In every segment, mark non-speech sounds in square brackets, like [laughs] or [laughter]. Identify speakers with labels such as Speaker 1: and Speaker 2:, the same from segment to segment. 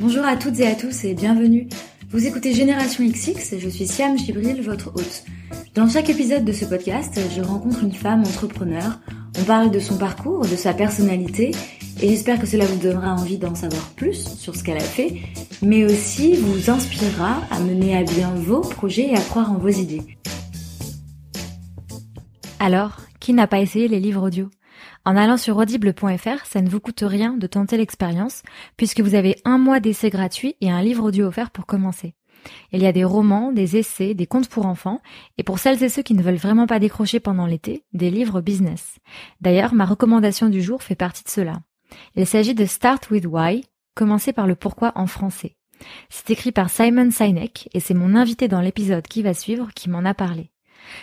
Speaker 1: Bonjour à toutes et à tous et bienvenue. Vous écoutez Génération XX et je suis Siam Gibril, votre hôte. Dans chaque épisode de ce podcast, je rencontre une femme entrepreneur. On parle de son parcours, de sa personnalité et j'espère que cela vous donnera envie d'en savoir plus sur ce qu'elle a fait, mais aussi vous inspirera à mener à bien vos projets et à croire en vos idées. Alors, qui n'a pas essayé les livres audio? En allant sur audible.fr, ça ne vous coûte rien de tenter l'expérience, puisque vous avez un mois d'essai gratuit et un livre audio offert pour commencer. Il y a des romans, des essais, des contes pour enfants, et pour celles et ceux qui ne veulent vraiment pas décrocher pendant l'été, des livres business. D'ailleurs, ma recommandation du jour fait partie de cela. Il s'agit de Start with Why, commencer par le pourquoi en français. C'est écrit par Simon Sinek, et c'est mon invité dans l'épisode qui va suivre qui m'en a parlé.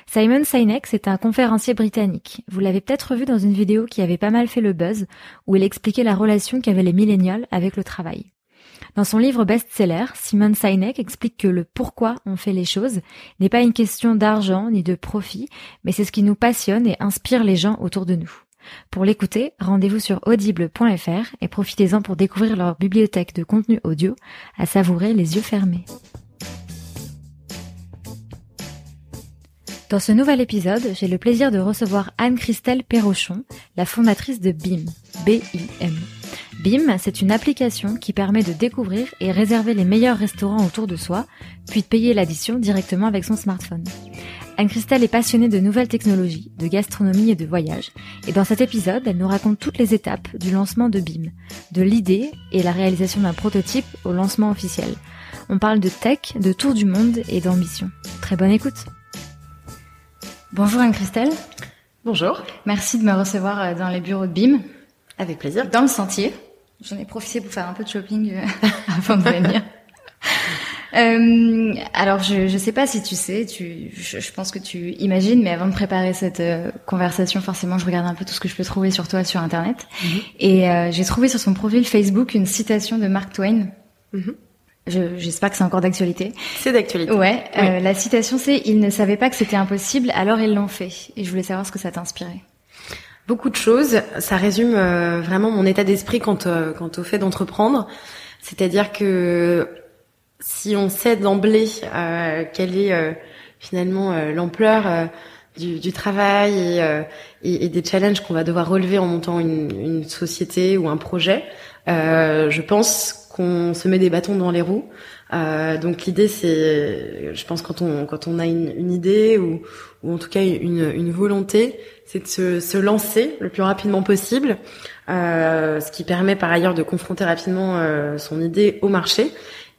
Speaker 1: Simon Sinek, c'est un conférencier britannique. Vous l'avez peut-être vu dans une vidéo qui avait pas mal fait le buzz, où il expliquait la relation qu'avaient les millénials avec le travail. Dans son livre best-seller, Simon Sinek explique que le pourquoi on fait les choses n'est pas une question d'argent ni de profit, mais c'est ce qui nous passionne et inspire les gens autour de nous. Pour l'écouter, rendez-vous sur audible.fr et profitez-en pour découvrir leur bibliothèque de contenu audio à savourer les yeux fermés. Dans ce nouvel épisode, j'ai le plaisir de recevoir Anne-Christelle Perrochon, la fondatrice de BIM. B-I-M. BIM, c'est une application qui permet de découvrir et réserver les meilleurs restaurants autour de soi, puis de payer l'addition directement avec son smartphone. Anne-Christelle est passionnée de nouvelles technologies, de gastronomie et de voyage. Et dans cet épisode, elle nous raconte toutes les étapes du lancement de BIM, de l'idée et la réalisation d'un prototype au lancement officiel. On parle de tech, de tour du monde et d'ambition. Très bonne écoute. Bonjour Anne-Christelle.
Speaker 2: Bonjour.
Speaker 1: Merci de me recevoir euh, dans les bureaux de BIM.
Speaker 2: Avec plaisir.
Speaker 1: Dans le sentier. J'en ai profité pour faire un peu de shopping euh, [laughs] avant de venir. [laughs] Euh, alors, je ne sais pas si tu sais, tu, je, pense que tu imagines, mais avant de préparer cette euh, conversation, forcément, je regarde un peu tout ce que je peux trouver sur toi sur Internet. Mhm. Et j'ai trouvé sur son profil Facebook une citation de Mark Twain. Mhm. J'espère que c'est encore d'actualité.
Speaker 2: C'est d'actualité.
Speaker 1: Ouais. Euh, la citation, c'est "Ils ne savaient pas que c'était impossible, alors ils l'ont fait." Et je voulais savoir ce que ça t'inspirait.
Speaker 2: Beaucoup de choses. Ça résume euh, vraiment mon état d'esprit quant, euh, quant au fait d'entreprendre. C'est-à-dire que si on sait d'emblée quelle est finalement l'ampleur du, du, travail et, et, et des challenges qu'on va devoir relever en montant une, une société ou un projet, je pense qu'on se met des bâtons dans les roues. Euh, donc l'idée, c'est, je pense, quand on quand on a une, une idée ou, ou en tout cas une, une volonté, c'est de se, se, lancer le plus rapidement possible, euh, ce qui permet par ailleurs de confronter rapidement euh, son idée au marché.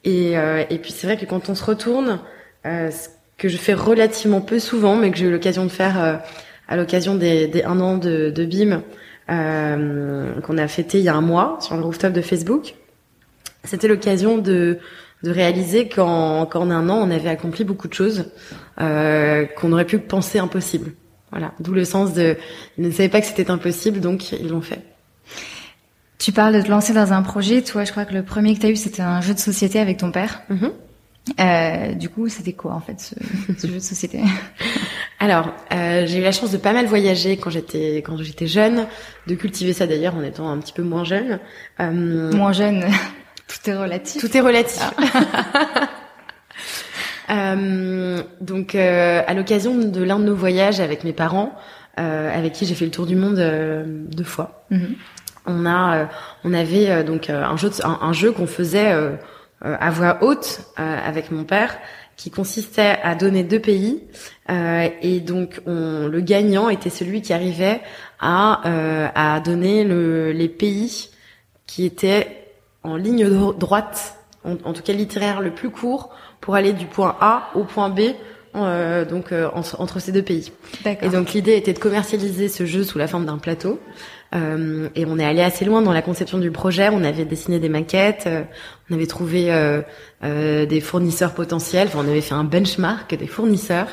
Speaker 2: Et, euh, et puis c'est vrai que quand on se retourne, euh, ce que je fais relativement peu souvent, mais que j'ai eu l'occasion de faire euh, à l'occasion des, des un an de, de BIM qu'on a fêté il y a un mois sur le rooftop de Facebook c'était l'occasion de, de réaliser qu'en qu'en un an, on avait accompli beaucoup de choses euh, qu'on aurait pu penser impossibles. Voilà, d'où le sens de ils ne savaient pas que c'était impossible, donc ils l'ont fait.
Speaker 1: Tu parles de te lancer dans un projet. Toi, je crois que le premier que tu as eu, c'était un jeu de société avec ton père. Mm-hmm. Euh, du coup, c'était quoi en fait ce, [laughs] ce jeu de société?
Speaker 2: Alors, euh, j'ai eu la chance de pas mal voyager quand j'étais quand j'étais jeune, de cultiver ça d'ailleurs en étant un petit peu moins jeune.
Speaker 1: Euh, moins jeune. Tout est relatif.
Speaker 2: Tout est relatif. Ah. [laughs] euh, donc, euh, à l'occasion de l'un de nos voyages avec mes parents, euh, avec qui j'ai fait le tour du monde euh, deux fois, mm-hmm. on a, euh, on avait donc un jeu, un, jeu qu'on faisait à voix haute avec mon père, qui consistait à donner deux pays, et donc on, le gagnant était celui qui arrivait à, à donner le, les pays qui étaient en ligne droite, en, tout cas littéraire le plus court, pour aller du point A au point B, euh, donc euh, entre, ces deux pays. Et donc l'idée était de commercialiser ce jeu sous la forme d'un plateau. Euh, et on est allé assez loin dans la conception du projet. On avait dessiné des maquettes, euh, on avait trouvé euh, des fournisseurs potentiels. Enfin, on avait fait un benchmark des fournisseurs.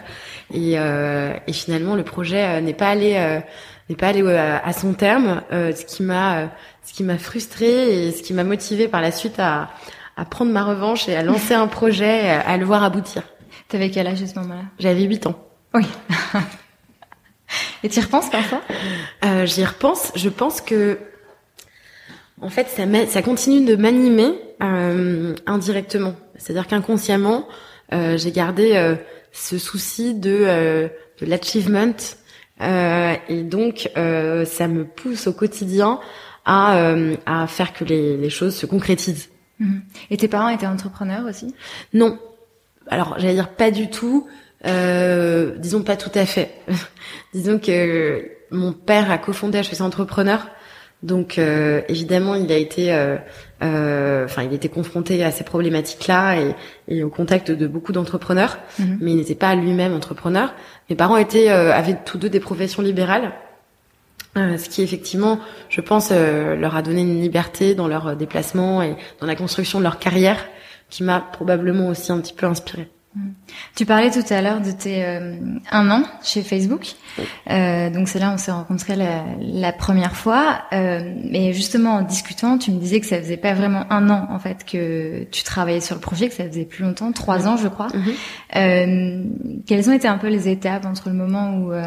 Speaker 2: Et, et finalement, le projet n'est pas allé n'est pas allé à, à son terme. ce qui m'a ce qui m'a frustrée et ce qui m'a motivée par la suite à, à prendre ma revanche et à lancer un projet, à le voir aboutir.
Speaker 1: T'avais quel âge à ce moment-là?
Speaker 2: J'avais 8 ans.
Speaker 1: Oui. [laughs] et tu y repenses parfois?
Speaker 2: Euh, J'y repense. Je pense que En fait, ça, ça continue de m'animer euh, indirectement. C'est-à-dire qu'inconsciemment, euh, j'ai gardé euh, ce souci de, de l'achievement. et donc, ça me pousse au quotidien à, à faire que les, les choses se concrétisent.
Speaker 1: Mhm. Et tes parents étaient entrepreneurs aussi?
Speaker 2: Non. Alors, j'allais dire pas du tout. Euh, disons pas tout à fait. [laughs] disons que mon père a cofondé HEC Entrepreneur. Donc euh, évidemment, il a été, euh, euh, enfin, il était confronté à ces problématiques-là et, et, au contact de beaucoup d'entrepreneurs, mhm. mais il n'était pas lui-même entrepreneur. Mes parents étaient, avaient tous deux des professions libérales, ce qui effectivement, je pense, leur a donné une liberté dans leur déplacement et dans la construction de leur carrière, qui m'a probablement aussi un petit peu inspirée.
Speaker 1: Tu parlais tout à l'heure de tes euh, un an chez Facebook. Euh, donc c'est là où on s'est rencontrés la, la, première fois. Euh, mais justement en discutant, tu me disais que ça faisait pas vraiment un an en fait que tu travaillais sur le projet, que ça faisait plus longtemps, trois ans je crois. Euh, quelles ont été un peu les étapes entre le moment où euh,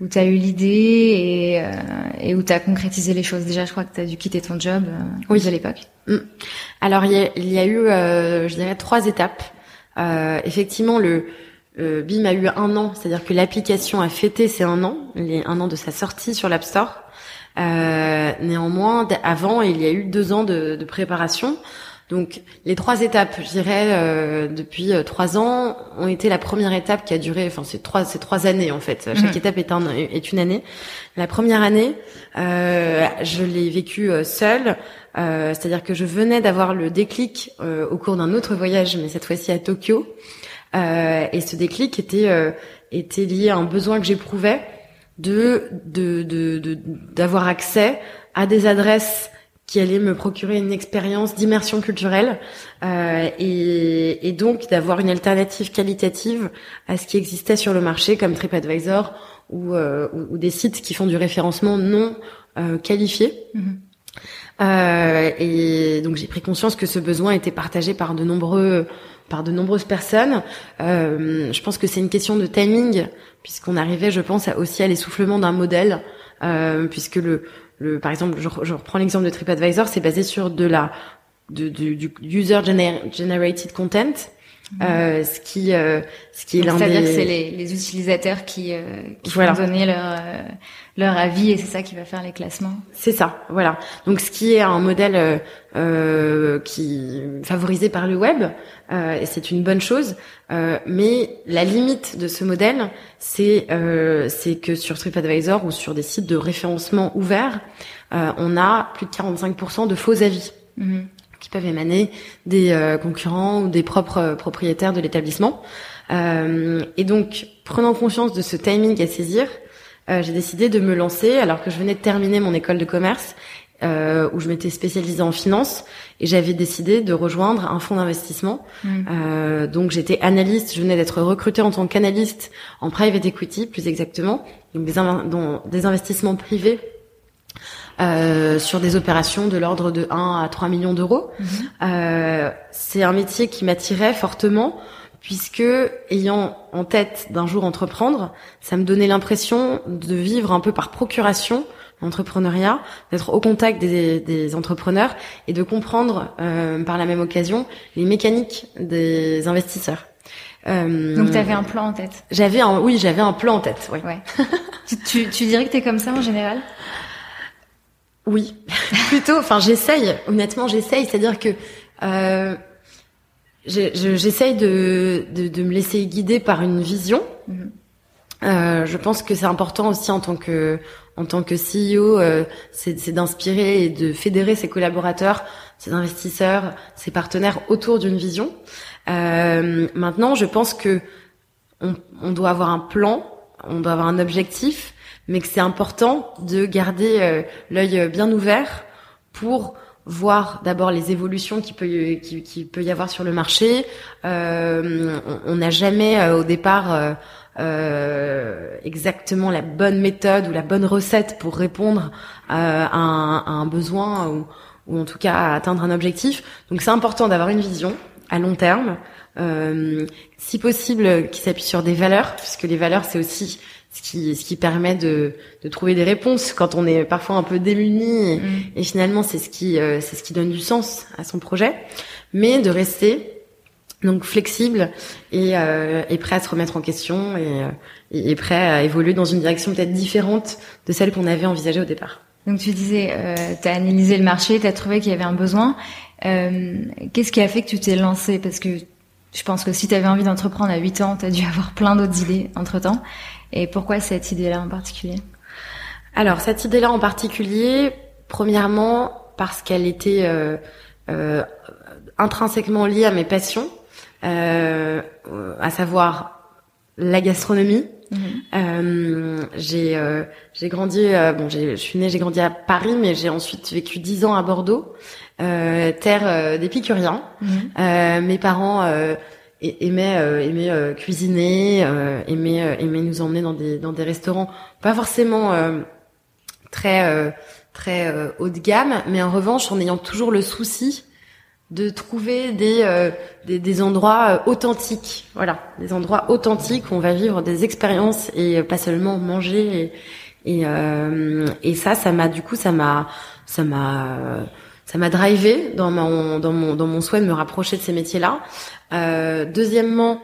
Speaker 1: où tu as eu l'idée et, euh, et où tu as concrétisé les choses Déjà, je crois que tu as dû quitter ton job oui. à l'époque. Mm.
Speaker 2: Alors, il y a, il y a eu, je dirais, trois étapes. Euh, effectivement, le BIM a eu un an, c'est-à-dire que l'application a fêté ses un an, les un an de sa sortie sur l'App Store. Euh, néanmoins, avant, il y a eu deux ans de, de préparation. Donc, les trois étapes, je dirais, euh, depuis euh, trois ans, ont été la première étape qui a duré, enfin, c'est trois, c'est trois années en fait. Chaque mhm. étape est, un, est une année. La première année, euh, je l'ai vécue seule. Euh, c'est-à-dire que je venais d'avoir le déclic euh, au cours d'un autre voyage, mais cette fois-ci à Tokyo. Euh, et ce déclic était était lié à un besoin que j'éprouvais de de d'avoir accès à des adresses qui allaient me procurer une expérience d'immersion culturelle et, et donc d'avoir une alternative qualitative à ce qui existait sur le marché comme TripAdvisor ou, ou, des sites qui font du référencement non qualifié. Mm-hmm. Euh, et donc j'ai pris conscience que ce besoin était partagé par de nombreux par de nombreuses personnes. Euh, je pense que c'est une question de timing, puisqu'on arrivait, je pense, aussi à l'essoufflement d'un modèle, euh, puisque le, le, par exemple, je, je reprends l'exemple de TripAdvisor, c'est basé sur de la de, du user generated content, euh, ce qui, euh, ce qui est l'un
Speaker 1: C'est-à-dire que c'est les, les, utilisateurs qui, euh, qui vont donner leur, euh, leur avis et c'est ça qui va faire les classements.
Speaker 2: C'est ça, voilà. Donc ce qui est un modèle euh, qui favorisé par le web et c'est une bonne chose. mais la limite de ce modèle, c'est c'est que sur TripAdvisor ou sur des sites de référencement ouverts, on a plus de 45% de faux avis. Mm-hmm qui peuvent émaner des euh, concurrents ou des propres euh, propriétaires de l'établissement. Euh, et donc, prenant conscience de ce timing à saisir, j'ai décidé de me lancer alors que je venais de terminer mon école de commerce euh, où je m'étais spécialisée en finance et j'avais décidé de rejoindre un fonds d'investissement. Mmh. Euh, donc j'étais analyste, je venais d'être recrutée en tant qu'analyste en private equity plus exactement, donc des, des investissements privés euh, sur des opérations de l'ordre de 1 à 3 millions d'euros. Mhm. Euh, c'est un métier qui m'attirait fortement puisque ayant en tête d'un jour entreprendre, ça me donnait l'impression de vivre un peu par procuration l'entrepreneuriat, d'être au contact des, des, entrepreneurs et de comprendre euh, par la même occasion les mécaniques des investisseurs.
Speaker 1: Euh, Donc tu avais un plan en tête.
Speaker 2: J'avais un, oui, j'avais un plan en tête. Oui.
Speaker 1: Ouais. tu, tu, tu dirais que t'es comme ça en général?
Speaker 2: Oui, [laughs] plutôt. Enfin, j'essaye. Honnêtement, j'essaye. C'est-à-dire que euh, j'essaye de, de, de, me laisser guider par une vision. Mhm. Euh, je pense que c'est important aussi en tant que en tant que CEO, euh, c'est d'inspirer et de fédérer ses collaborateurs, ses investisseurs, ses partenaires autour d'une vision. Euh, maintenant, je pense que on, on doit avoir un plan, on doit avoir un objectif, mais que c'est important de garder l'œil bien ouvert pour voir d'abord les évolutions qui peut qui, qui, peut y avoir sur le marché. Euh, on n'a jamais euh, au départ euh, exactement la bonne méthode ou la bonne recette pour répondre à un, à, un, besoin ou, ou, en tout cas atteindre un objectif. Donc c'est important d'avoir une vision à long terme, si possible qui s'appuie sur des valeurs, puisque les valeurs c'est aussi ce qui ce qui permet de, de trouver des réponses quand on est parfois un peu démuni et, mm. finalement c'est ce qui euh, c'est ce qui donne du sens à son projet mais de rester donc flexible et, euh, et prêt à se remettre en question et, euh, et, prêt à évoluer dans une direction peut-être différente de celle qu'on avait envisagée au départ.
Speaker 1: Donc tu disais, euh, tu as analysé le marché, tu as trouvé qu'il y avait un besoin. Euh, Qu'est-ce qui a fait que tu t'es lancé? Parce que je pense que si tu avais envie d'entreprendre à 8 ans, tu as dû avoir plein d'autres idées entre-temps. Et pourquoi cette idée-là en particulier?
Speaker 2: Alors, cette idée-là en particulier, premièrement, parce qu'elle était euh, euh, intrinsèquement liée à mes passions, euh, à savoir la gastronomie. Euh, j'ai euh, j'ai grandi bon je suis née j'ai grandi à Paris mais j'ai ensuite vécu dix ans à Bordeaux terre d'épicuriens mhm. mes parents aimait euh, aimait euh, cuisiner, euh, aimait aimait nous emmener dans des dans des restaurants pas forcément très très haut de gamme, mais en revanche en ayant toujours le souci de trouver des, des, des endroits authentiques, voilà, des endroits authentiques où on va vivre des expériences et pas seulement manger et et, et ça ça m'a du coup ça m'a ça m'a ça m'a drivé dans mon dans mon dans mon souhait de me rapprocher de ces métiers-là. Euh, deuxièmement,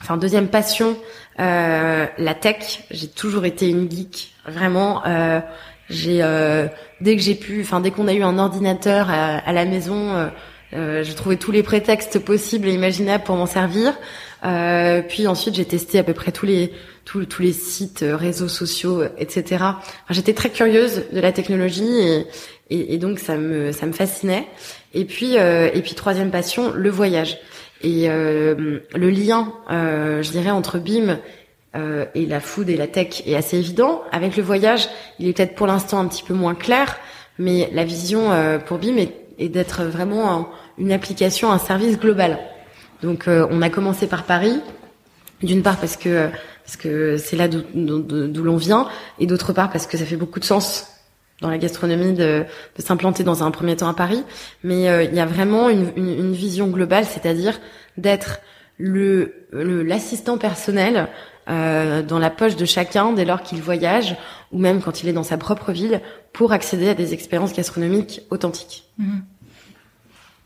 Speaker 2: enfin deuxième passion, euh, la tech. J'ai toujours été une geek, vraiment. Euh, j'ai euh, dès que j'ai pu, enfin dès qu'on a eu un ordinateur à, à la maison, euh, euh, j'ai trouvé tous les prétextes possibles et imaginables pour m'en servir. puis ensuite, j'ai testé à peu près tous les tous, tous les sites, réseaux sociaux, etc. J'étais très curieuse de la technologie et, et, donc ça me ça me fascinait. Et puis euh, et puis troisième passion, le voyage. Et euh, le lien, euh, je dirais entre BIM euh, et la food et la tech est assez évident. Avec le voyage, il est peut-être pour l'instant un petit peu moins clair, mais la vision euh, pour BIM est, est d'être vraiment une application, un service global. Donc on a commencé par Paris, d'une part parce que parce que c'est là d'où l'on vient, et d'autre part parce que ça fait beaucoup de sens dans la gastronomie de, de s'implanter dans un premier temps à Paris, mais euh, il y a vraiment une, une, une vision globale, c'est-à-dire d'être le l'assistant personnel euh, dans la poche de chacun dès lors qu'il voyage ou même quand il est dans sa propre ville pour accéder à des expériences gastronomiques authentiques.
Speaker 1: Mhm.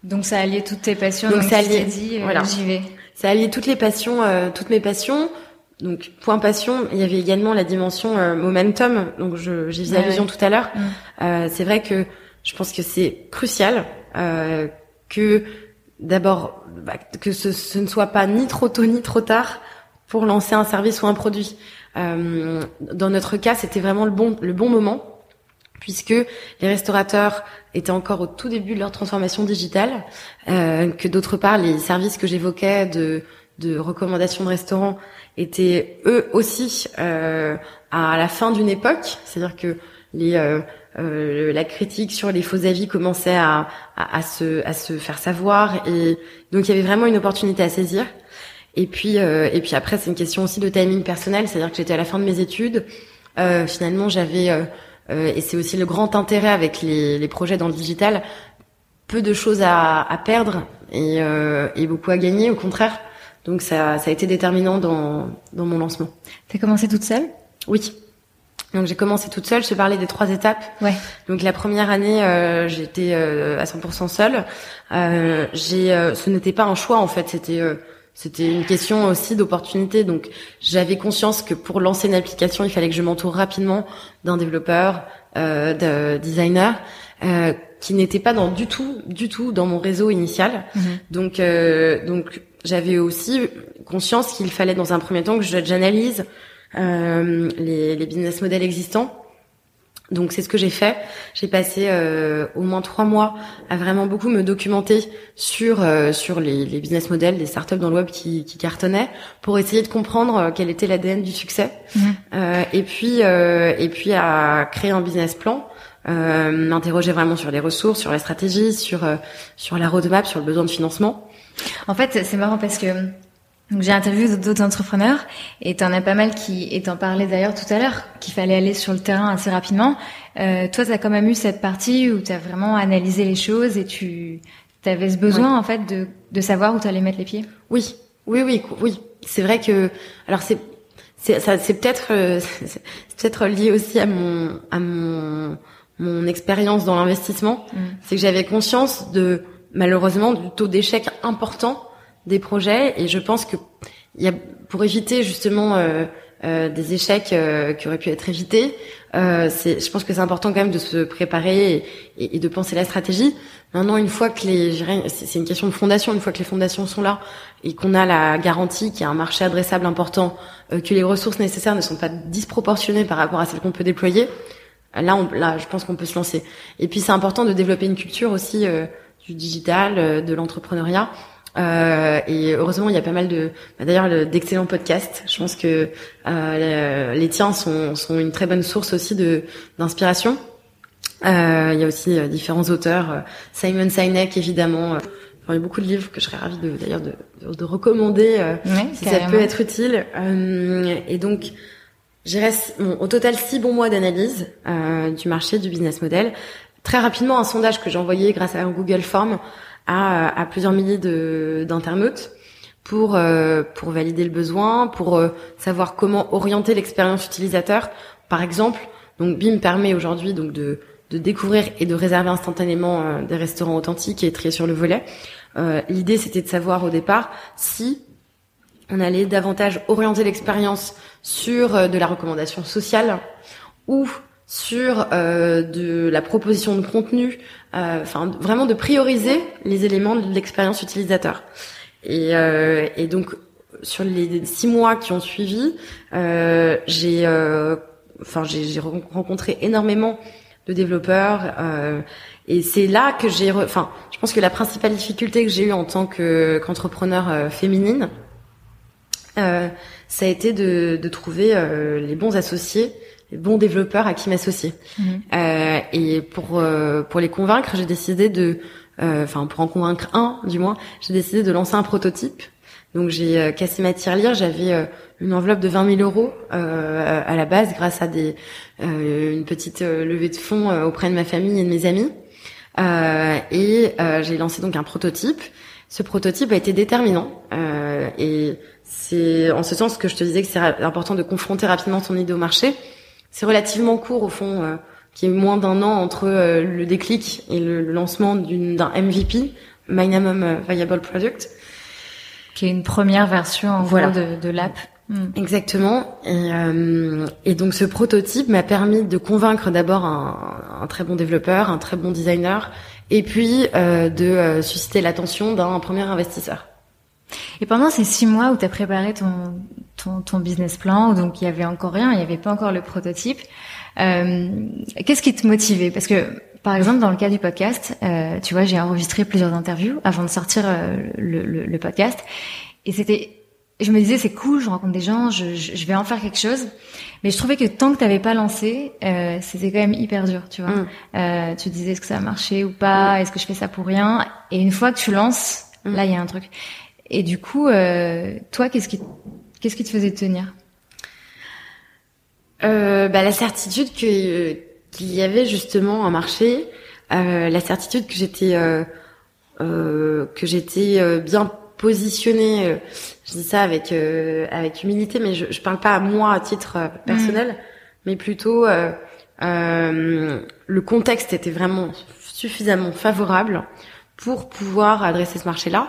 Speaker 1: Donc ça allié toutes tes passions. Donc, donc ça allié, dit, euh, voilà. j'y vais.
Speaker 2: Ça allié toutes les passions, euh, toutes mes passions. Donc point passion, il y avait également la dimension euh, momentum. Donc je j'y faisais allusion tout à l'heure. Mm. Euh, c'est vrai que je pense que c'est crucial euh, que d'abord bah, que ce, ce, ne soit pas ni trop tôt ni trop tard pour lancer un service ou un produit. Euh, dans notre cas, c'était vraiment le bon le bon moment puisque les restaurateurs étaient encore au tout début de leur transformation digitale, euh, que d'autre part les services que j'évoquais de de recommandations de restaurants étaient eux aussi euh, à la fin d'une époque, c'est-à-dire que les euh, euh, la critique sur les faux avis commençait à, à, à, se, à se faire savoir et donc il y avait vraiment une opportunité à saisir. Et puis euh, et puis après c'est une question aussi de timing personnel, c'est-à-dire que j'étais à la fin de mes études. Euh, finalement j'avais euh, et c'est aussi le grand intérêt avec les, les projets dans le digital, peu de choses à, à perdre et, et beaucoup à gagner au contraire. Donc ça, ça a été déterminant dans, dans mon lancement.
Speaker 1: T'as commencé toute seule?
Speaker 2: Oui. Donc j'ai commencé toute seule. Je te parlais des trois étapes.
Speaker 1: Ouais.
Speaker 2: Donc la première année, euh, j'étais euh, à 100% seule. Euh, j'ai, euh, ce n'était pas un choix en fait. C'était euh, c'était une question aussi d'opportunité. Donc j'avais conscience que pour lancer une application, il fallait que je m'entoure rapidement d'un développeur, euh, de designer. qui n'était pas dans du tout, du tout dans mon réseau initial. Mhm. Donc, donc j'avais aussi conscience qu'il fallait dans un premier temps que j'analyse euh, les, les, business models existants. Donc c'est ce que j'ai fait. J'ai passé euh, au moins trois mois à vraiment beaucoup me documenter sur euh, sur les, les, business models des startups dans le web qui, qui cartonnaient pour essayer de comprendre euh, quel était l'ADN du succès. Mmh. Euh, et puis et puis à créer un business plan. m'interroger vraiment sur les ressources, sur la stratégie, sur sur la roadmap, sur le besoin de financement.
Speaker 1: En fait, c'est marrant parce que j'ai interviewé d'autres entrepreneurs et t'en as pas mal qui, et t'en parlais d'ailleurs tout à l'heure, qu'il fallait aller sur le terrain assez rapidement. Euh, toi, t'as quand même eu cette partie où t'as vraiment analysé les choses et tu avais ce besoin en fait de, de savoir où t'allais mettre les pieds?
Speaker 2: Oui, oui, oui, oui. C'est vrai que alors c'est c'est ça c'est peut-être euh, [laughs] c'est peut-être lié aussi à mon à mon mon expérience dans l'investissement, mm. c'est que j'avais conscience de malheureusement du taux d'échec important des projets et je pense que y a pour éviter justement euh, euh, des échecs euh, qui auraient pu être évités. Euh, c'est, je pense que c'est important quand même de se préparer et, et, de penser la stratégie. Maintenant, une fois que les, c'est une question de fondation. Une fois que les fondations sont là et qu'on a la garantie qu'il y a un marché adressable important, euh, que les ressources nécessaires ne sont pas disproportionnées par rapport à celles qu'on peut déployer, là, on, là, je pense qu'on peut se lancer. Et puis, c'est important de développer une culture aussi du digital, de l'entrepreneuriat. Euh, et heureusement, il y a pas mal de, bah, d'ailleurs, d'excellents podcasts. Je pense que euh, les, tiens sont, sont une très bonne source aussi de d'inspiration. Euh, il y a aussi euh, différents auteurs, euh, Simon Sinek évidemment. il y a beaucoup de livres que je serais ravie de d'ailleurs de, de, recommander si ça peut être utile. et donc, j'ai bon, au total six bons mois d'analyse du marché du business model. Très rapidement, un sondage que j'ai envoyé grâce à un Google Form à, plusieurs milliers d'internautes pour euh, pour valider le besoin, pour euh, savoir comment orienter l'expérience utilisateur. Par exemple, donc BIM permet aujourd'hui donc de de découvrir et de réserver instantanément euh, des restaurants authentiques et trier sur le volet. L'idée c'était de savoir au départ si on allait davantage orienter l'expérience sur de la recommandation sociale ou sur euh, de la proposition de contenu, euh, enfin vraiment de prioriser les éléments de l'expérience utilisateur. Et, euh, et, donc sur les six mois qui ont suivi, euh, j'ai, euh, enfin j'ai rencontré énormément de développeurs et c'est là que j'ai, enfin je pense que la principale difficulté que j'ai eue en tant que qu'entrepreneur féminine, ça a été de, de trouver les bons associés bons développeurs à qui m'associer. Mhm. Euh, et pour euh, pour les convaincre, j'ai décidé de, euh, enfin pour en convaincre un du moins, j'ai décidé de lancer un prototype. Donc j'ai euh, cassé ma tirelire, j'avais une enveloppe de 20 000 euros à la base grâce à des une petite levée de fonds auprès de ma famille et de mes amis. et j'ai lancé donc un prototype. Ce prototype a été déterminant et c'est en ce sens que je te disais que c'est important de confronter rapidement ton idée au marché c'est relativement court au fond, euh, qui est moins d'un an entre euh, le déclic et le, lancement d'un MVP, Minimum euh, Viable Product.
Speaker 1: Qui est une première version en voilà. de, de l'app.
Speaker 2: Hmm. Exactement. Et, et, donc ce prototype m'a permis de convaincre d'abord un, un, très bon développeur, un très bon designer, et puis euh, de susciter l'attention d'un premier investisseur.
Speaker 1: Et pendant ces six mois où tu as préparé ton, ton, ton, business plan, donc il y avait encore rien, il n'y avait pas encore le prototype, euh, qu'est-ce qui te motivait? Parce que par exemple, dans le cas du podcast, euh, tu vois, j'ai enregistré plusieurs interviews avant de sortir euh, le, le, le, podcast, et c'était, je me disais c'est cool, je rencontre des gens, je, je, vais en faire quelque chose, mais je trouvais que tant que tu n'avais pas lancé, euh, c'était quand même hyper dur, tu vois. Mm. Euh, tu disais est-ce que ça a marché ou pas, mm. est-ce que je fais ça pour rien, et une fois que tu lances, mm. là il y a un truc. Et du coup, euh, toi, qu'est-ce qui, qu'est-ce qui te faisait tenir?
Speaker 2: Euh, bah, la certitude que qu'il y avait justement un marché, euh, la certitude que j'étais euh, euh que j'étais euh, bien positionnée. je dis ça avec avec humilité, mais je, je parle pas à moi à titre personnel, mmh. mais plutôt le contexte était vraiment suffisamment favorable pour pouvoir adresser ce marché-là.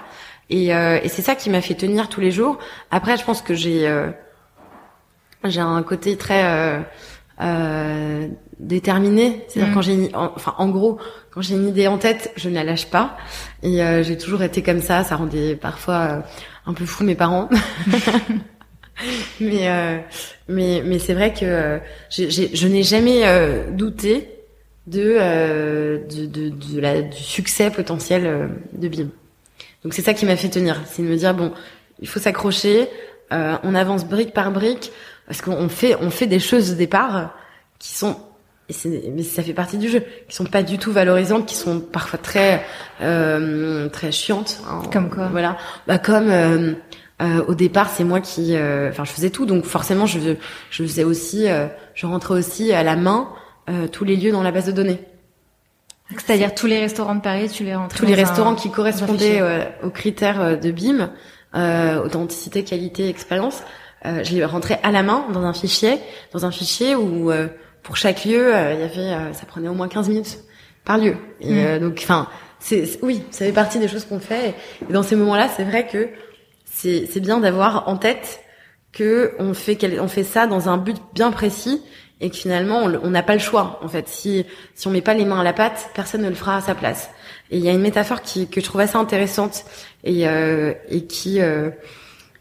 Speaker 2: Et, euh, et c'est ça qui m'a fait tenir tous les jours. Après, je pense que j'ai euh, j'ai un côté très euh, euh déterminé. C'est-à-dire mm. quand j'ai, enfin, en gros, quand j'ai une idée en tête, je ne la lâche pas. Et euh, j'ai toujours été comme ça. Ça rendait parfois un peu fou mes parents. [laughs] mais mais mais c'est vrai que je n'ai jamais douté de, de, de, de la, du succès potentiel de BIM. Donc c'est ça qui m'a fait tenir, c'est de me dire bon, il faut s'accrocher, euh, on avance brique par brique parce qu'on fait on fait des choses au départ qui sont et mais ça fait partie du jeu, qui sont pas du tout valorisantes, qui sont parfois très euh, très chiantes.
Speaker 1: Hein. comme quoi
Speaker 2: Voilà, bah comme euh, euh, au départ c'est moi qui, euh, enfin je faisais tout, donc forcément je je faisais aussi, euh, je rentrais aussi à la main tous les lieux dans la base de données.
Speaker 1: C'est-à-dire tous les restaurants de Paris, tu les rentres
Speaker 2: Tous les restaurants qui correspondaient euh, aux critères euh, de BIM, euh, authenticité, qualité, expérience. je les rentrais à la main dans un fichier, dans un fichier où pour chaque lieu, il y avait, ça prenait au moins 15 minutes par lieu. Et, mm. donc, enfin, c'est oui, ça fait partie des choses qu'on fait. Et dans ces moments-là, c'est vrai que c'est bien d'avoir en tête que on fait on fait ça dans un but bien précis et que finalement on n'a pas le choix en fait. Si si on met pas les mains à la pâte, personne ne le fera à sa place. Et il y a une métaphore qui que je trouve assez intéressante et euh, et qui euh,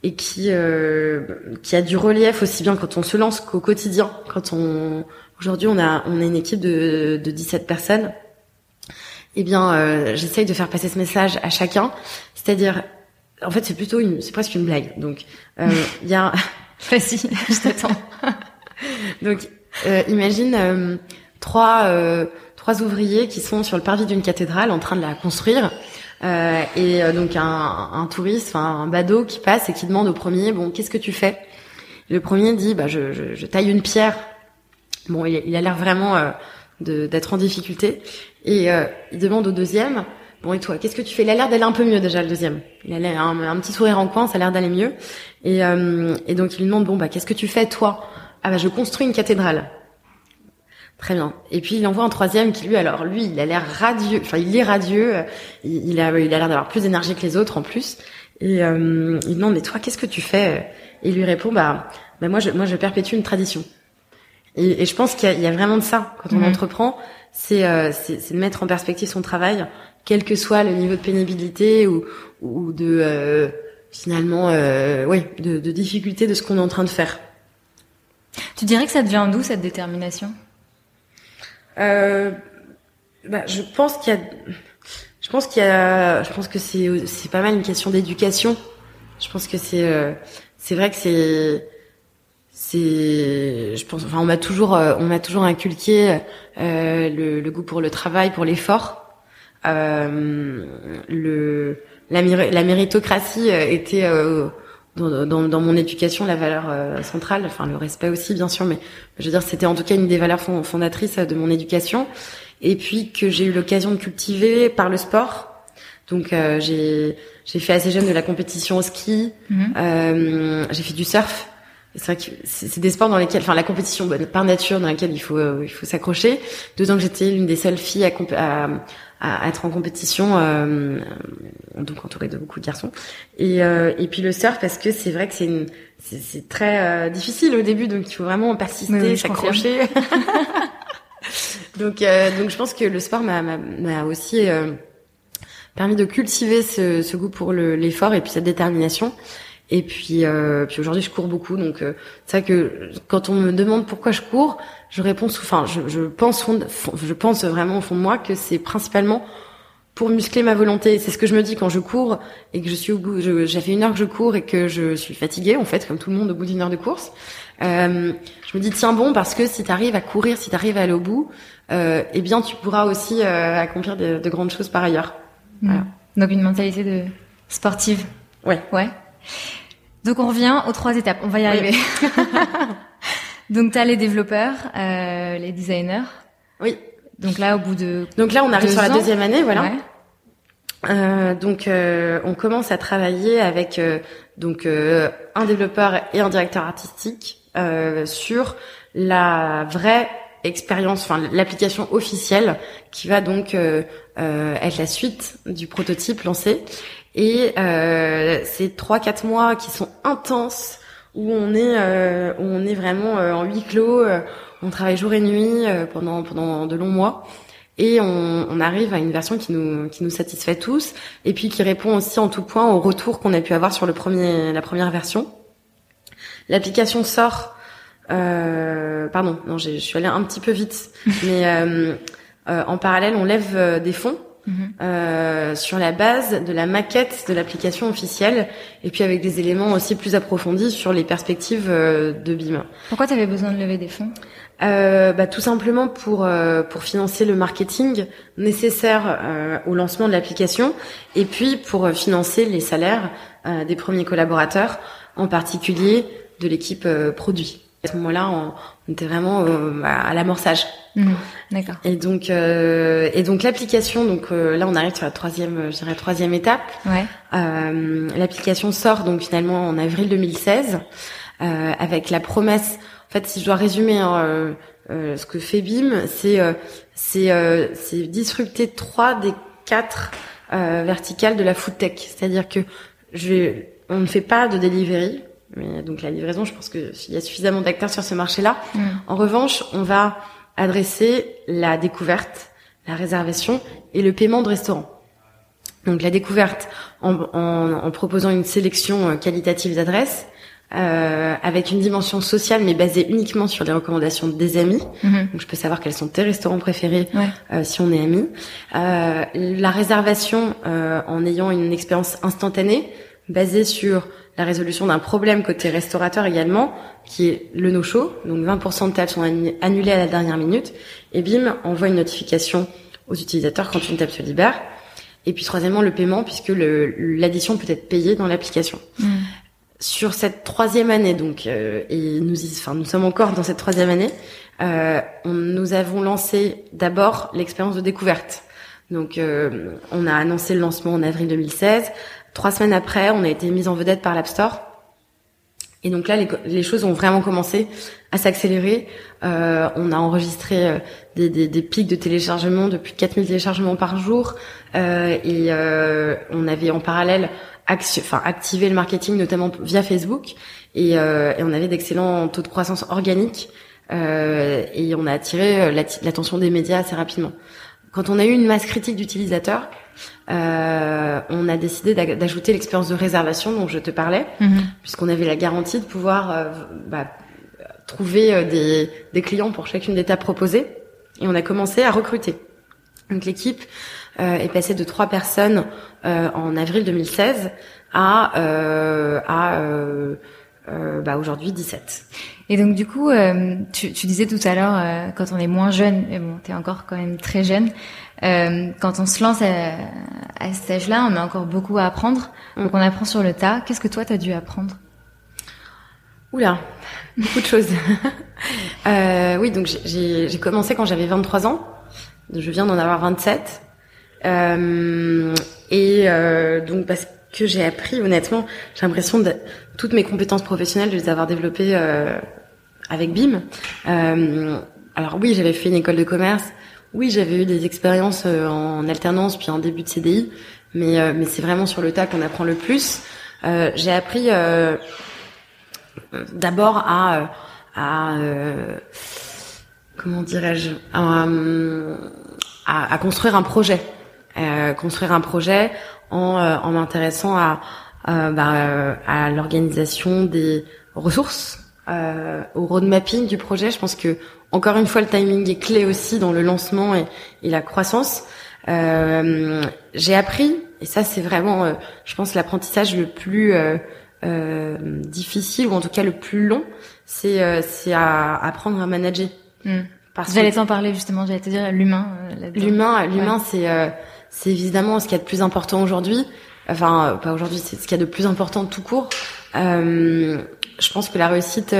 Speaker 2: et qui euh, qui a du relief aussi bien quand on se lance qu'au quotidien. Quand on aujourd'hui on a on est une équipe de de 17 personnes. Eh bien, euh, j'essaye de faire passer ce message à chacun, c'est-à-dire en fait, c'est plutôt une, c'est presque une blague. Donc, euh, [laughs] il y a.
Speaker 1: Vas-y, je t'attends. [laughs]
Speaker 2: Donc, euh, imagine euh, trois euh, trois ouvriers qui sont sur le parvis d'une cathédrale en train de la construire. et donc un, un touriste, un badaud qui passe et qui demande au premier, bon, qu'est-ce que tu fais? Le premier dit, bah, je, je, je taille une pierre. Bon, il, il a l'air vraiment d'être en difficulté. Et il demande au deuxième, Bon, et toi, qu'est-ce que tu fais? Il a l'air d'aller un peu mieux déjà, le deuxième. Il a un, un petit sourire en coin, ça a l'air d'aller mieux. Et, euh, et donc, il lui demande, bon, bah, qu'est-ce que tu fais, toi? Ah, bah, je construis une cathédrale. Très bien. Et puis, il envoie un troisième qui, lui, alors, lui, il a l'air radieux. Enfin, il est radieux. Il, a, il a l'air d'avoir plus d'énergie que les autres, en plus. Et euh, il demande, mais toi, qu'est-ce que tu fais? Et il lui répond, bah, bah moi, je, moi, je perpétue une tradition. Et, et je pense qu'il y, y, a vraiment de ça quand on mhm. entreprend, c'est euh, de mettre en perspective son travail quel que soit le niveau de pénibilité ou, ou de euh, finalement euh, oui de, de difficulté de ce qu'on est en train de faire.
Speaker 1: Tu dirais que ça devient d'où cette détermination?
Speaker 2: Euh, bah, je pense qu'il y a je pense qu'il y a je pense que c'est c'est pas mal une question d'éducation. Je pense que c'est euh, c'est vrai que c'est c'est je pense enfin on m'a toujours euh, on m'a toujours inculqué euh, le, le, goût pour le travail pour l'effort euh, le la, la, méritocratie euh, était dans, dans, dans, mon éducation la valeur centrale, enfin le respect aussi bien sûr, mais je veux dire c'était en tout cas une des valeurs fondatrices de mon éducation, et puis que j'ai eu l'occasion de cultiver par le sport. Donc j'ai j'ai fait assez jeune de la compétition au ski, mmh. j'ai fait du surf, c'est vrai que c'est des sports dans lesquels, enfin la compétition par nature dans laquelle il faut il faut s'accrocher. Deux ans que j'étais l'une des seules filles à, à, à être en compétition, euh, donc entourée de beaucoup de garçons. Et euh, et puis le surf parce que c'est vrai que c'est une c'est très euh, difficile au début, donc il faut vraiment persister, s'accrocher. [laughs] donc euh, donc je pense que le sport m'a m'a aussi permis de cultiver ce, ce goût pour l'effort et puis cette détermination. Et puis, euh, puis aujourd'hui, je cours beaucoup. Donc, euh, c'est vrai que quand on me demande pourquoi je cours, je réponds, enfin, je, je pense, je pense vraiment au fond de moi que c'est principalement pour muscler ma volonté. C'est ce que je me dis quand je cours et que je suis au bout. J'ai fait une heure que je cours et que je suis fatiguée, en fait, comme tout le monde au bout d'une heure de course. Euh, je me dis tiens bon parce que si tu arrives à courir, si tu arrives à aller au bout, euh, eh bien tu pourras aussi euh, accomplir de, de, grandes choses par ailleurs.
Speaker 1: Mmh. Voilà. Donc une mentalité de sportive.
Speaker 2: Ouais.
Speaker 1: Ouais. Donc on revient aux trois étapes. On va y arriver. [laughs] Donc tu as les développeurs, euh, les designers.
Speaker 2: Oui.
Speaker 1: Donc là, au bout de
Speaker 2: donc là, on arrive sur la deuxième année, voilà. Euh, donc euh, on commence à travailler avec euh, donc euh, un développeur et un directeur artistique sur la vraie expérience, enfin l'application officielle qui va donc être la suite du prototype lancé. Et euh, c'est trois quatre mois qui sont intenses où on est euh, où on est vraiment euh, en huis clos. Euh, on travaille jour et nuit pendant pendant de longs mois et on, on, arrive à une version qui nous qui nous satisfait tous et puis qui répond aussi en tout point au retour qu'on a pu avoir sur le premier la première version. L'application sort. pardon, non, je suis allée un petit peu vite, [laughs] mais en parallèle, on lève des fonds Euh, sur la base de la maquette de l'application officielle et puis avec des éléments aussi plus approfondis sur les perspectives euh, de BIM.
Speaker 1: Pourquoi tu avais besoin de lever des fonds?
Speaker 2: Euh, bah, tout simplement pour euh, pour financer le marketing nécessaire euh, au lancement de l'application et puis pour financer les salaires des premiers collaborateurs, en particulier de l'équipe produit. À ce moment-là, on, était vraiment euh, à l'amorçage.
Speaker 1: Mmh, D'accord.
Speaker 2: Et donc, euh, et donc l'application, donc euh, là, on arrive sur la troisième, je dirais troisième étape.
Speaker 1: Ouais.
Speaker 2: l'application sort donc finalement en avril 2016. avec la promesse. En fait, si je dois résumer hein, ce que fait BIM, c'est c'est c'est disrupter trois des quatre verticales de la food tech. C'est-à-dire que je on ne fait pas de delivery, mais donc la livraison, je pense qu'il y a suffisamment d'acteurs sur ce marché-là. Mm. En revanche, on va adresser la découverte, la réservation et le paiement de restaurants. Donc la découverte en, en, en proposant une sélection euh, qualitative d'adresses, euh, avec une dimension sociale mais basée uniquement sur les recommandations des amis. Mm-hmm. Donc je peux savoir quels sont tes restaurants préférés euh, si on est amis. Euh, la réservation euh, en ayant une expérience instantanée basée sur la résolution d'un problème côté restaurateur également, qui est le no-show. Donc 20% de tables sont annulées à la dernière minute. Et bim, envoie une notification aux utilisateurs quand une table se libère. Et puis troisièmement, le paiement, puisque l'addition peut être payée dans l'application. Mm. Sur cette troisième année, donc, euh, et nous, enfin, nous sommes encore dans cette troisième année, euh, on, nous avons lancé d'abord l'expérience de découverte. Donc, euh, on a annoncé le lancement en avril 2016. Trois semaines après, on a été mis en vedette par l'App Store. Et donc là, les, choses ont vraiment commencé à s'accélérer. Euh, on a enregistré euh, des, pics de téléchargement de plus de 4000 téléchargements par jour. Euh, et euh, on avait en parallèle enfin, activé le marketing, notamment via Facebook. Et, euh, et on avait d'excellents taux de croissance organique. et on a attiré l'attention des médias assez rapidement. Quand on a eu une masse critique d'utilisateurs, euh, on a décidé d'ajouter l'expérience de réservation dont je te parlais, mhm. puisqu'on avait la garantie de pouvoir euh, bah, trouver euh, des, des, clients pour chacune des tables proposées. Et on a commencé à recruter. Donc l'équipe euh, est passée de trois personnes en avril 2016 à, à bah, aujourd'hui 17.
Speaker 1: Et donc du coup, tu, tu, disais tout à l'heure, quand on est moins jeune, mais bon, t'es encore quand même très jeune, euh, quand on se lance à, à cet âge-là, on a encore beaucoup à apprendre. Mm. Donc on apprend sur le tas. Qu'est-ce que toi, tu as dû apprendre?
Speaker 2: Oula, beaucoup de choses. [laughs] euh, oui, donc j'ai commencé quand j'avais 23 ans. Je viens d'en avoir 27. Euh, et euh, donc parce que j'ai appris, honnêtement, j'ai l'impression de toutes mes compétences professionnelles de les avoir développées euh, avec BIM. Euh, alors oui, j'avais fait une école de commerce. Oui, j'avais eu des expériences euh, en alternance puis en début de CDI, mais euh, mais c'est vraiment sur le tas qu'on apprend le plus. Euh, j'ai appris d'abord à à comment dirais-je à, à, construire un projet, construire un projet en en m'intéressant à bah, à l'organisation des ressources, au road mapping du projet. Je pense que encore une fois, le timing est clé aussi dans le lancement et, et la croissance. Euh, j'ai appris, et ça c'est vraiment, euh, je pense, l'apprentissage le plus euh, euh, difficile ou en tout cas le plus long, c'est euh, c'est à apprendre à manager.
Speaker 1: Hmm. J'allais t'en parler justement, j'allais te dire l'humain.
Speaker 2: l'humain, l'humain, c'est c'est évidemment ce qu'il y a de plus important aujourd'hui. Enfin, pas aujourd'hui, c'est ce qu'il y a de plus important tout court. Je pense que la réussite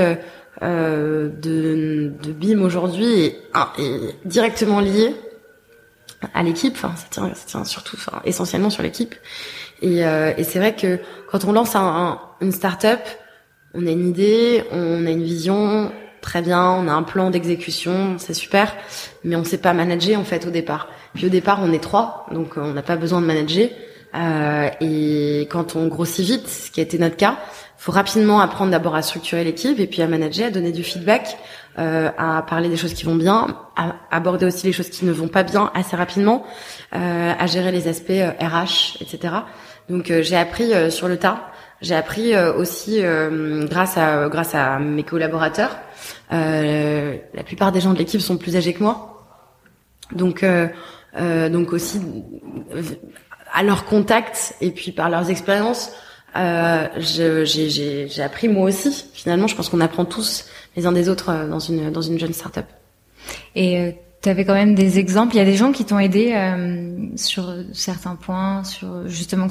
Speaker 2: euh, de, de BIM aujourd'hui est, est, directement lié à l'équipe. Enfin, ça tient, ça tient surtout, enfin, essentiellement sur l'équipe. Et, euh, et c'est vrai que quand on lance un, une start-up, on a une idée, on a une vision, très bien, on a un plan d'exécution, c'est super, mais on sait pas manager en fait au départ. Puis au départ, on est trois, donc on n'a pas besoin de manager. Euh, et quand on grossit vite, ce qui a été notre cas, faut rapidement apprendre d'abord à structurer l'équipe et puis à manager, à donner du feedback, euh, à parler des choses qui vont bien, à aborder aussi les choses qui ne vont pas bien assez rapidement, euh, à gérer les aspects RH, euh, etc. Donc euh, j'ai appris euh, sur le tas. J'ai appris aussi grâce à grâce à mes collaborateurs. la plupart des gens de l'équipe sont plus âgés que moi, donc donc aussi à leur contact et puis par leurs expériences euh, j'ai appris moi aussi. Finalement, je pense qu'on apprend tous les uns des autres euh, dans une dans une jeune start-up.
Speaker 1: Et euh, tu avais quand même des exemples. Il y a des gens qui t'ont aidé euh, sur certains points, sur justement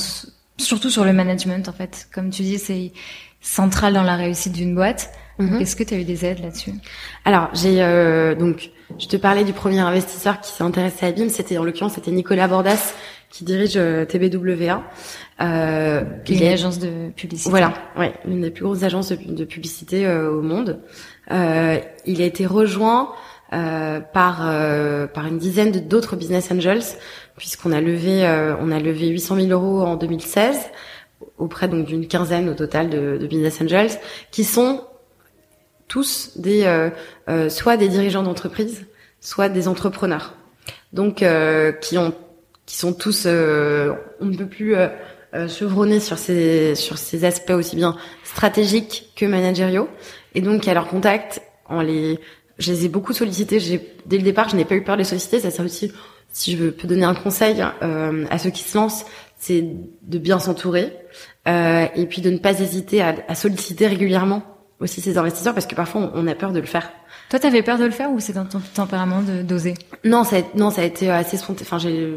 Speaker 1: surtout sur le management en fait. Comme tu dis, c'est central dans la réussite d'une boîte. Mhm. Est-ce que tu as eu des aides là-dessus?
Speaker 2: Alors, j'ai euh, donc je te parlais du premier investisseur qui s'est intéressé à BIM, c'était en l'occurrence c'était Nicolas Bordas qui dirige TBWA.
Speaker 1: Euh, une agence de publicité.
Speaker 2: Voilà, ouais, une des plus grosses agences de, publicité au monde. il a été rejoint par par une dizaine d'autres business angels puisqu'on a levé on a levé 800 000 euros en 2016 auprès donc d'une quinzaine au total de, de, business angels qui sont tous des euh, euh, soit des dirigeants d'entreprise, soit des entrepreneurs. Donc euh, qui ont qui sont tous on ne peut plus chevronner sur ces sur ces aspects aussi bien stratégiques que managériaux et donc à leur contact en les je les ai beaucoup sollicités. J'ai dès le départ, je n'ai pas eu peur de les solliciter. Ça sert aussi, si je peux donner un conseil à ceux qui se lancent, c'est de bien s'entourer euh, et puis de ne pas hésiter à, à, solliciter régulièrement aussi ces investisseurs parce que parfois on a peur de le faire.
Speaker 1: Toi, t'avais peur de le faire ou c'est dans ton tempérament de d'oser
Speaker 2: Non, ça a, non, ça a été assez spontané. Enfin, j'ai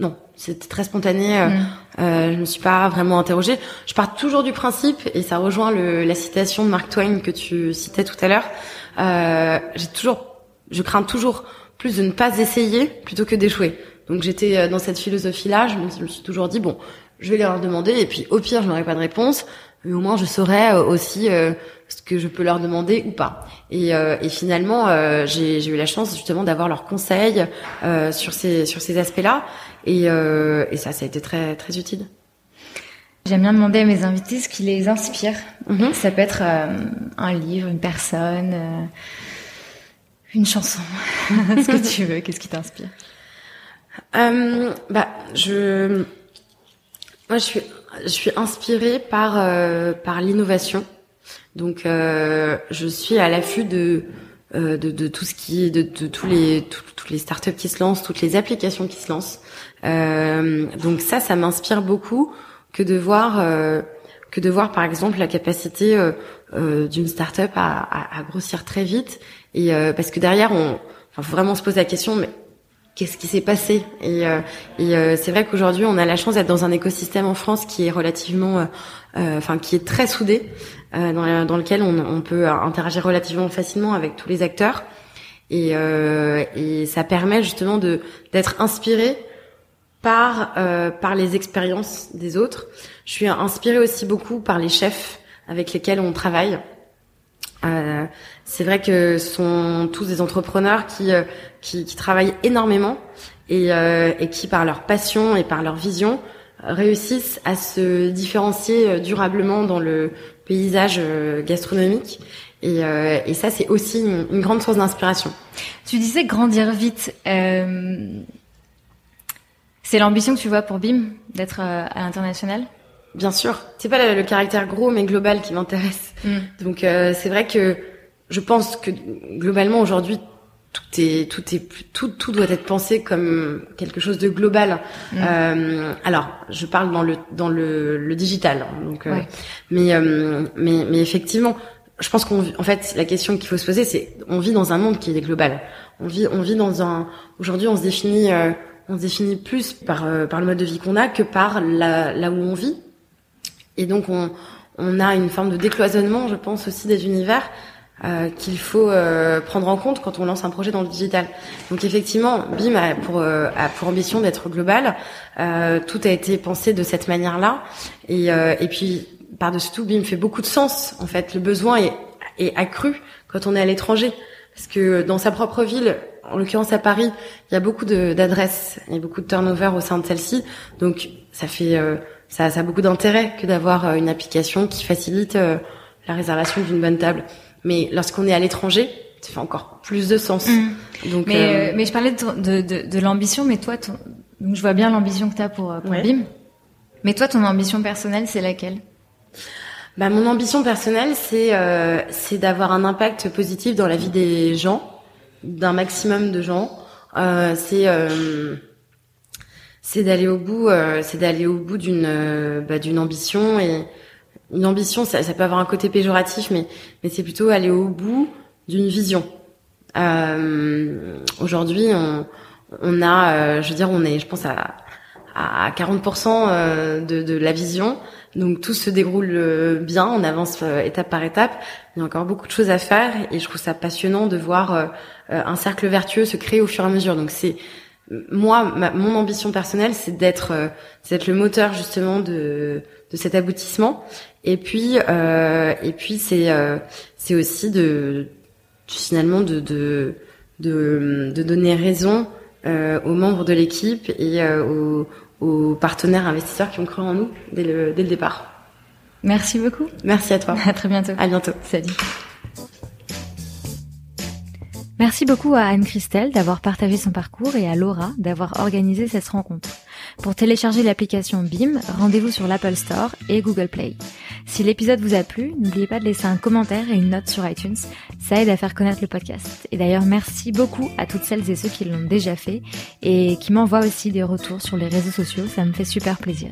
Speaker 2: non, c'était très spontané. Euh, mm. euh, je me suis pas vraiment interrogée. Je pars toujours du principe et ça rejoint le, la citation de Mark Twain que tu citais tout à l'heure. Euh, j'ai toujours, je crains toujours plus de ne pas essayer plutôt que d'échouer. Donc j'étais euh, dans cette philosophie-là. Je, me suis toujours dit bon, je vais leur demander et puis au pire je n'aurai pas de réponse, mais au moins je saurai euh, aussi euh, ce que je peux leur demander ou pas. Et, et finalement j'ai eu la chance justement d'avoir leurs conseils sur ces sur ces aspects-là et, et ça ça a été très très utile.
Speaker 1: J'aime bien demander à mes invités ce qui les inspire. Mm-hmm. Ça peut être un livre, une personne, une chanson, [laughs] ce que tu veux. Qu'est-ce qui t'inspire?
Speaker 2: Euh, bah, je, moi, je suis, je suis inspirée par euh, par l'innovation. Donc, euh, je suis à l'affût de, euh, de, de tout ce qui, de, de tous les toutes les startups qui se lancent, toutes les applications qui se lancent. Euh, donc ça, ça m'inspire beaucoup que de voir que de voir par exemple la capacité d'une startup à, à, à, grossir très vite et parce que derrière on enfin, faut vraiment se poser la question mais qu'est-ce qui s'est passé. Et, euh, et euh, c'est vrai qu'aujourd'hui on a la chance d'être dans un écosystème en France qui est relativement euh, enfin qui est très soudé dans, dans, lequel on, peut interagir relativement facilement avec tous les acteurs. Et, et ça permet justement de d'être inspiré par par les expériences des autres. Je suis inspirée aussi beaucoup par les chefs avec lesquels on travaille euh, c'est vrai que ce sont tous des entrepreneurs qui, euh, qui, qui travaillent énormément et, euh, et, qui, par leur passion et par leur vision, réussissent à se différencier durablement dans le paysage gastronomique. Et, et ça, c'est aussi une, une, grande source d'inspiration.
Speaker 1: Tu disais grandir vite. c'est l'ambition que tu vois pour BIM d'être à l'international?
Speaker 2: Bien sûr, c'est pas le, caractère gros mais global qui m'intéresse. Mm. Donc euh, c'est vrai que je pense que globalement aujourd'hui tout est tout est tout tout doit être pensé comme quelque chose de global. Mm. Euh, alors je parle dans le dans le, le digital. Hein, donc euh, mais euh, mais mais effectivement, je pense qu'on en fait la question qu'il faut se poser c'est on vit dans un monde qui est global. On vit on vit dans un aujourd'hui on se définit euh, on se définit plus par par le mode de vie qu'on a que par la, là où on vit et donc on, on a une forme de décloisonnement, je pense aussi des univers euh, qu'il faut euh, prendre en compte quand on lance un projet dans le digital. Donc effectivement, BIM a pour, euh, a pour ambition d'être global. Euh, tout a été pensé de cette manière-là. Et, euh, et puis par-dessus tout, BIM fait beaucoup de sens. En fait, le besoin est, est accru quand on est à l'étranger, parce que dans sa propre ville, en l'occurrence à Paris, il y a beaucoup d'adresses, a beaucoup de turnover au sein de celle-ci. Donc ça fait ça, ça a beaucoup d'intérêt que d'avoir euh, une application qui facilite euh, la réservation d'une bonne table. Mais lorsqu'on est à l'étranger, ça fait encore plus de sens.
Speaker 1: Mmh. Donc, mais, euh, mais je parlais de, de, de, l'ambition, mais toi, ton... donc je vois bien l'ambition que tu as pour, pour BIM. Mais toi, ton ambition personnelle, c'est laquelle?
Speaker 2: Bah, mon ambition personnelle, c'est euh, d'avoir un impact positif dans la vie des gens, d'un maximum de gens. Euh, c'est c'est d'aller au bout, euh, c'est d'aller au bout d'une euh, bah, d'une ambition et une ambition, ça, ça, peut avoir un côté péjoratif, mais mais c'est plutôt aller au bout d'une vision. Euh, Aujourd'hui, on, on a, euh, je veux dire, on est, je pense à à 40% de, de la vision. Donc tout se déroule bien, on avance étape par étape. Il y a encore beaucoup de choses à faire et je trouve ça passionnant de voir un cercle vertueux se créer au fur et à mesure. Donc c'est moi, mon ambition personnelle, c'est d'être, c'est d'être le moteur justement de de cet aboutissement. Et puis, et puis c'est c'est aussi de finalement de de de, de donner raison aux membres de l'équipe et aux, aux partenaires investisseurs qui ont cru en nous dès le, dès le départ.
Speaker 1: Merci beaucoup.
Speaker 2: Merci à toi.
Speaker 1: À très bientôt.
Speaker 2: À bientôt.
Speaker 1: Salut. Merci beaucoup à Anne-Christelle d'avoir partagé son parcours et à Laura d'avoir organisé cette rencontre. Pour télécharger l'application BIM, rendez-vous sur l'Apple Store et Google Play. Si l'épisode vous a plu, n'oubliez pas de laisser un commentaire et une note sur iTunes. Ça aide à faire connaître le podcast. Et d'ailleurs, merci beaucoup à toutes celles et ceux qui l'ont déjà fait et qui m'envoient aussi des retours sur les réseaux sociaux. Ça me fait super plaisir.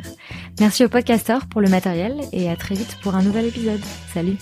Speaker 1: Merci aux podcasteurs pour le matériel et à très vite pour un nouvel épisode. Salut